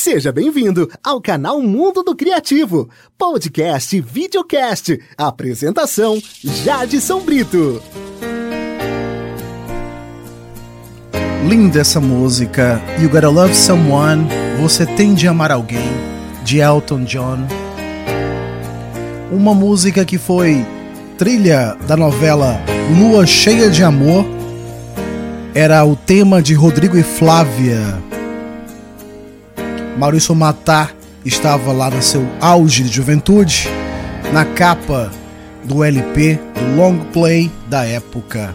Seja bem-vindo ao canal Mundo do Criativo, podcast e videocast. Apresentação: Jadson Brito. Linda essa música, You Gotta Love Someone, Você Tem de Amar Alguém, de Elton John. Uma música que foi trilha da novela Lua Cheia de Amor, era o tema de Rodrigo e Flávia Maurício Matar estava lá no seu auge de juventude, na capa do LP, do long play da época.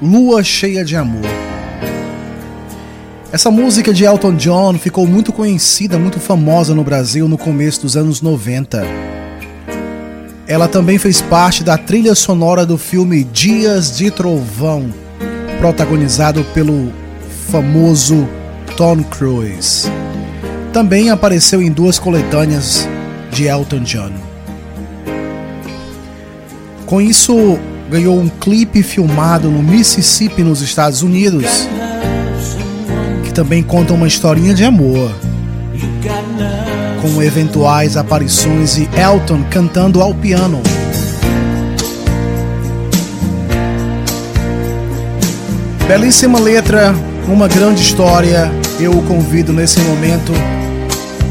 Lua Cheia de Amor. Essa música de Elton John ficou muito conhecida, muito famosa no Brasil no começo dos anos 90. Ela também fez parte da trilha sonora do filme Dias de Trovão, protagonizado pelo famoso Tom Cruise. Também apareceu em duas coletâneas de Elton John. Com isso, ganhou um clipe filmado no Mississippi, nos Estados Unidos, que também conta uma historinha de amor, com eventuais aparições de Elton cantando ao piano. Belíssima letra, uma grande história. Eu o convido nesse momento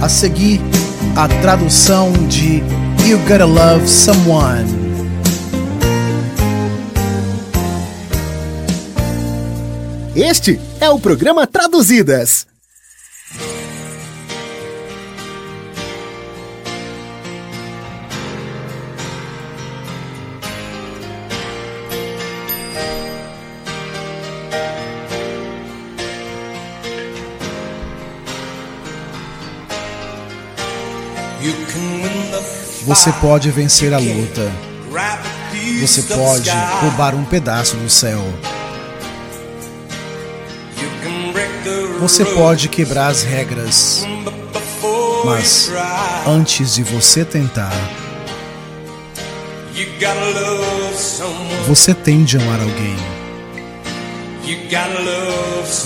a seguir a tradução de You Gotta Love Someone. Este é o programa Traduzidas. Você pode vencer a luta. Você pode roubar um pedaço do céu. Você pode quebrar as regras. Mas antes de você tentar, você tem de amar alguém.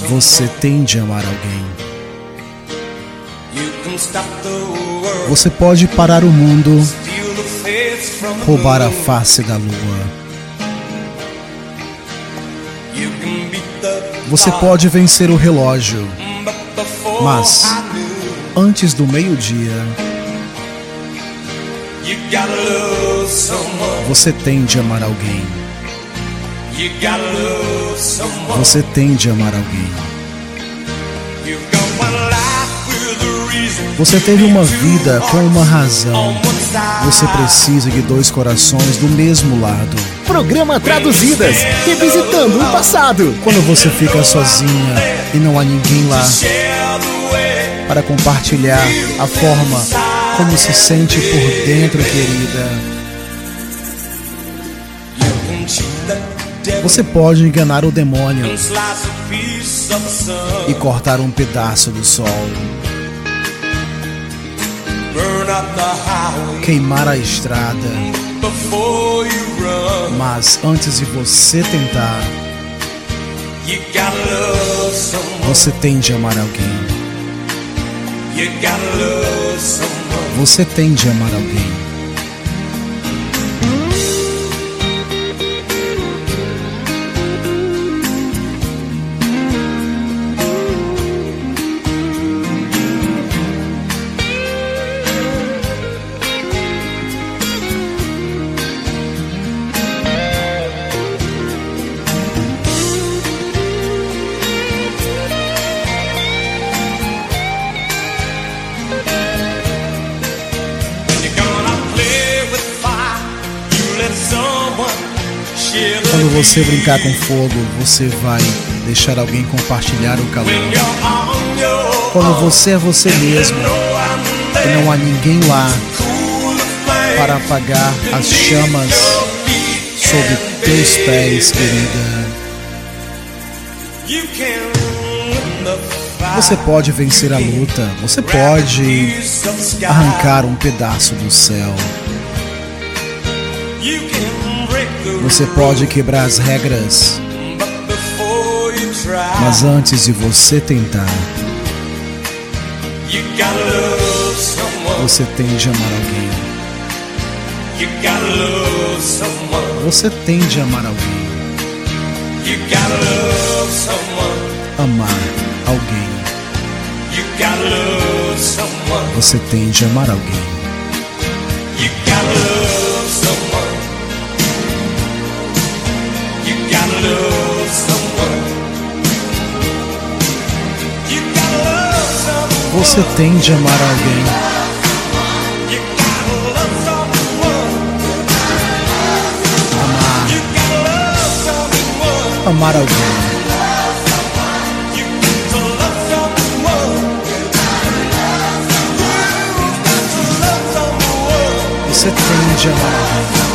Você tem de amar alguém. Você pode parar o mundo, roubar a face da lua. Você pode vencer o relógio, mas antes do meio-dia, você tem de amar alguém. Você tem de amar alguém. Você teve uma vida com uma razão. Você precisa de dois corações do mesmo lado. Programa Traduzidas, revisitando o passado. Quando você fica sozinha e não há ninguém lá para compartilhar a forma como se sente por dentro, querida. Você pode enganar o demônio e cortar um pedaço do sol queimar a estrada. Mas antes de você tentar, você tem de amar alguém. Você tem de amar alguém. Quando você brincar com fogo, você vai deixar alguém compartilhar o calor. Quando você é você mesmo e não há ninguém lá para apagar as chamas sob teus pés, querida. Você pode vencer a luta, você pode arrancar um pedaço do céu. Você pode quebrar as regras, mas antes de você tentar, Você tem de amar alguém. Você tem de amar alguém. Amar alguém. Você tem de amar alguém. Você tem de amar alguém. Amar. Alguém. Você tem de amar alguém.